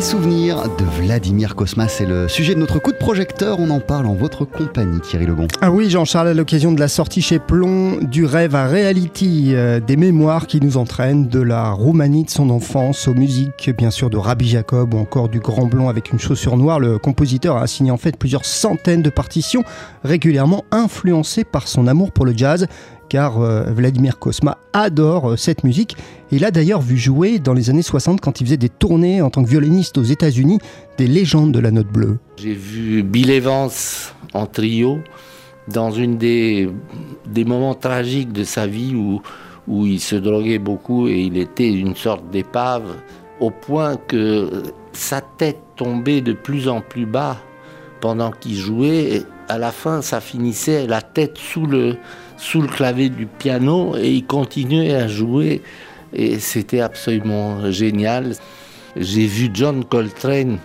Vladimir Kosma, c'est le sujet de notre coup de projecteur. On en parle en votre compagnie, Thierry Lebon. Ah oui, Jean-Charles, à l'occasion de la sortie chez Plomb du rêve à reality, euh, des mémoires qui nous entraînent de la Roumanie de son enfance aux musiques, bien sûr, de Rabbi Jacob ou encore du Grand Blond avec une chaussure noire. Le compositeur a signé en fait plusieurs centaines de partitions, régulièrement influencées par son amour pour le jazz car euh, Vladimir Kosma adore euh, cette musique. Il a d'ailleurs vu jouer dans les années 60 quand il faisait des tournées en tant que violoniste aux États-Unis des légendes de la note bleue. J'ai vu Bill Evans en trio dans une des, des moments tragiques de sa vie où, où il se droguait beaucoup et il était une sorte d'épave au point que sa tête tombait de plus en plus bas pendant qu'il jouait. À la fin, ça finissait la tête sous le, sous le clavier du piano et il continuait à jouer et c'était absolument génial. J'ai vu John Coltrane,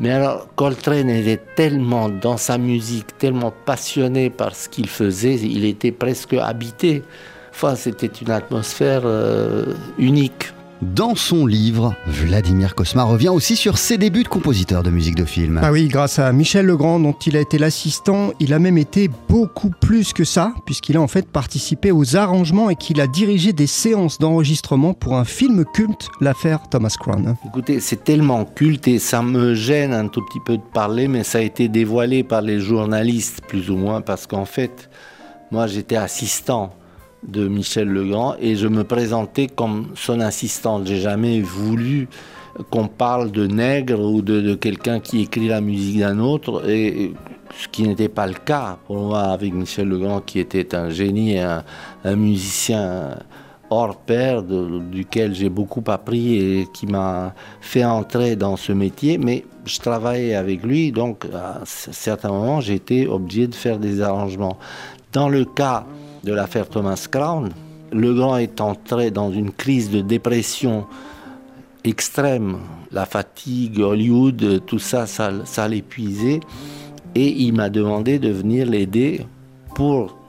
mais alors Coltrane était tellement dans sa musique, tellement passionné par ce qu'il faisait, il était presque habité. Enfin, c'était une atmosphère euh, unique. Dans son livre, Vladimir Kosma revient aussi sur ses débuts de compositeur de musique de film. Ah oui, grâce à Michel Legrand, dont il a été l'assistant, il a même été beaucoup plus que ça, puisqu'il a en fait participé aux arrangements et qu'il a dirigé des séances d'enregistrement pour un film culte, l'affaire Thomas Crown. Écoutez, c'est tellement culte et ça me gêne un tout petit peu de parler, mais ça a été dévoilé par les journalistes, plus ou moins, parce qu'en fait, moi j'étais assistant de Michel Legrand et je me présentais comme son assistante. J'ai jamais voulu qu'on parle de nègre ou de, quelqu'un qui écrit la musique d'un autre, et ce qui n'était pas le cas pour moi avec Michel Legrand, qui était un génie, un, musicien hors pair, duquel j'ai beaucoup appris et qui m'a fait entrer dans ce métier. Mais je travaillais avec lui, donc à certains moments, été obligé de faire des arrangements. Dans le cas de l'affaire Thomas Crown. Legrand est entré dans une crise de dépression extrême. La fatigue, Hollywood, tout ça, ça, ça l'épuisait. Et il m'a demandé de venir l'aider pour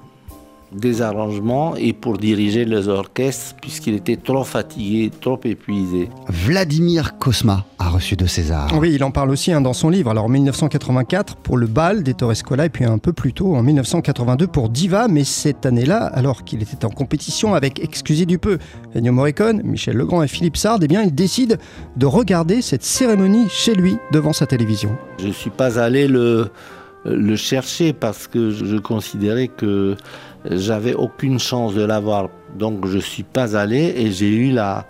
des arrangements et pour diriger les orchestres puisqu'il était trop fatigué, trop épuisé. Vladimir Kosma a reçu de César. Oui, il en parle aussi hein, dans son livre. Alors en 1984 pour le bal des Torrescola et puis un peu plus tôt en 1982 pour Diva, mais cette année-là, alors qu'il était en compétition avec, excusez du peu, Ennio Morricone, Michel Legrand et Philippe Sard, eh bien il décide de regarder cette cérémonie chez lui devant sa télévision. Je ne suis pas allé le le chercher parce que je considérais que j'avais aucune chance de l'avoir. Donc je suis pas allé et j'ai eu la,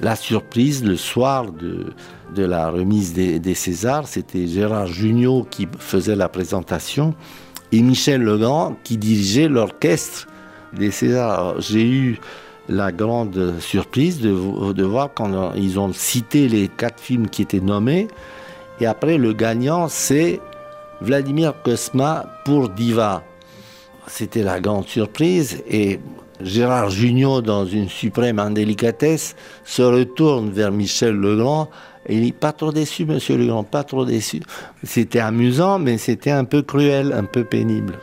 la surprise le soir de, de la remise des, des Césars. C'était Gérard Jugnot qui faisait la présentation et Michel Legrand qui dirigeait l'orchestre des Césars. J'ai eu la grande surprise de, de voir quand ils ont cité les quatre films qui étaient nommés. Et après, le gagnant, c'est Vladimir Kosma pour Diva. C'était la grande surprise et Gérard Jugnot, dans une suprême indélicatesse, se retourne vers Michel Legrand et il dit Pas trop déçu, monsieur Legrand, pas trop déçu. C'était amusant, mais c'était un peu cruel, un peu pénible.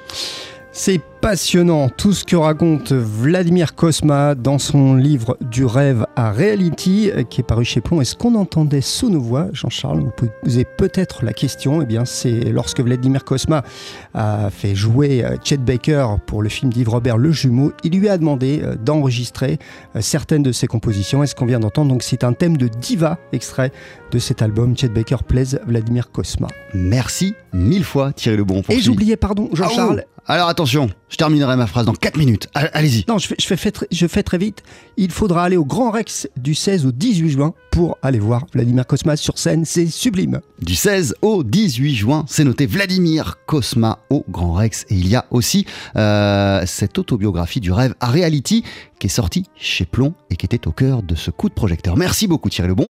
C'est passionnant tout ce que raconte Vladimir Kosma dans son livre Du rêve à reality qui est paru chez Plomb. Est-ce qu'on entendait sous nos voix Jean-Charles, vous posez peut-être la question. Eh bien, c'est lorsque Vladimir Kosma a fait jouer euh, Chet Baker pour le film d'Yves Robert Le Jumeau, il lui a demandé euh, d'enregistrer euh, certaines de ses compositions. Est-ce qu'on vient d'entendre? Donc, c'est un thème de diva extrait de cet album Chet Baker plaise Vladimir Kosma. Merci mille fois Thierry Lebon. Et j'oubliais, pardon, Jean-Charles. Ah alors attention, je terminerai ma phrase dans 4 minutes. Allez-y. Non, je fais, je, fais, je fais très vite. Il faudra aller au Grand Rex du 16 au 18 juin pour aller voir Vladimir Kosma sur scène. C'est sublime. Du 16 au 18 juin, c'est noté Vladimir Kosma au Grand Rex. Et il y a aussi euh, cette autobiographie du rêve à reality qui est sortie chez Plomb et qui était au cœur de ce coup de projecteur. Merci beaucoup Thierry Lebon.